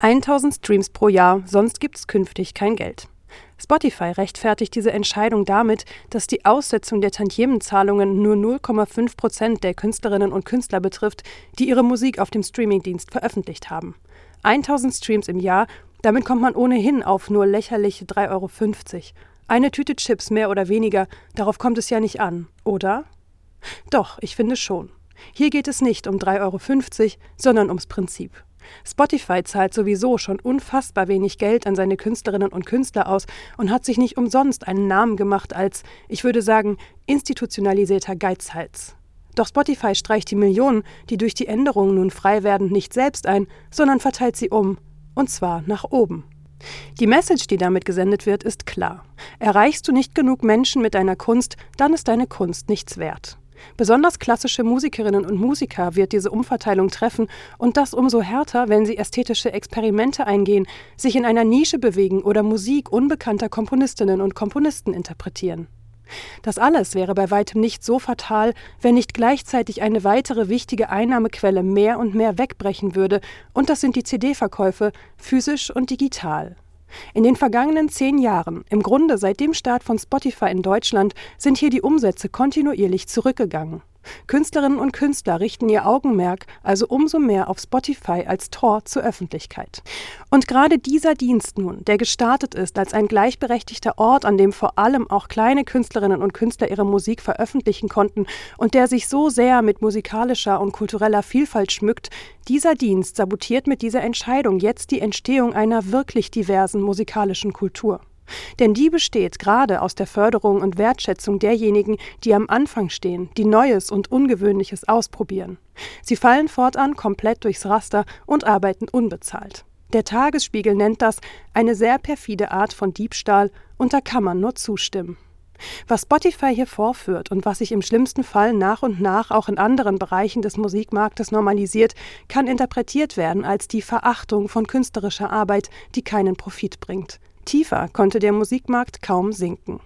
1000 Streams pro Jahr, sonst gibt's künftig kein Geld. Spotify rechtfertigt diese Entscheidung damit, dass die Aussetzung der Tantiemenzahlungen nur 0,5 Prozent der Künstlerinnen und Künstler betrifft, die ihre Musik auf dem Streamingdienst veröffentlicht haben. 1000 Streams im Jahr, damit kommt man ohnehin auf nur lächerliche 3,50 Euro. Eine Tüte Chips mehr oder weniger, darauf kommt es ja nicht an, oder? Doch, ich finde schon. Hier geht es nicht um 3,50 Euro, sondern ums Prinzip. Spotify zahlt sowieso schon unfassbar wenig Geld an seine Künstlerinnen und Künstler aus und hat sich nicht umsonst einen Namen gemacht als, ich würde sagen, institutionalisierter Geizhals. Doch Spotify streicht die Millionen, die durch die Änderungen nun frei werden, nicht selbst ein, sondern verteilt sie um. Und zwar nach oben. Die Message, die damit gesendet wird, ist klar. Erreichst du nicht genug Menschen mit deiner Kunst, dann ist deine Kunst nichts wert. Besonders klassische Musikerinnen und Musiker wird diese Umverteilung treffen und das umso härter, wenn sie ästhetische Experimente eingehen, sich in einer Nische bewegen oder Musik unbekannter Komponistinnen und Komponisten interpretieren. Das alles wäre bei weitem nicht so fatal, wenn nicht gleichzeitig eine weitere wichtige Einnahmequelle mehr und mehr wegbrechen würde, und das sind die CD-Verkäufe, physisch und digital. In den vergangenen zehn Jahren, im Grunde seit dem Start von Spotify in Deutschland, sind hier die Umsätze kontinuierlich zurückgegangen. Künstlerinnen und Künstler richten ihr Augenmerk also umso mehr auf Spotify als Tor zur Öffentlichkeit. Und gerade dieser Dienst nun, der gestartet ist als ein gleichberechtigter Ort, an dem vor allem auch kleine Künstlerinnen und Künstler ihre Musik veröffentlichen konnten und der sich so sehr mit musikalischer und kultureller Vielfalt schmückt, dieser Dienst sabotiert mit dieser Entscheidung jetzt die Entstehung einer wirklich diversen musikalischen Kultur. Denn die besteht gerade aus der Förderung und Wertschätzung derjenigen, die am Anfang stehen, die Neues und Ungewöhnliches ausprobieren. Sie fallen fortan komplett durchs Raster und arbeiten unbezahlt. Der Tagesspiegel nennt das eine sehr perfide Art von Diebstahl, und da kann man nur zustimmen. Was Spotify hier vorführt und was sich im schlimmsten Fall nach und nach auch in anderen Bereichen des Musikmarktes normalisiert, kann interpretiert werden als die Verachtung von künstlerischer Arbeit, die keinen Profit bringt. Tiefer konnte der Musikmarkt kaum sinken.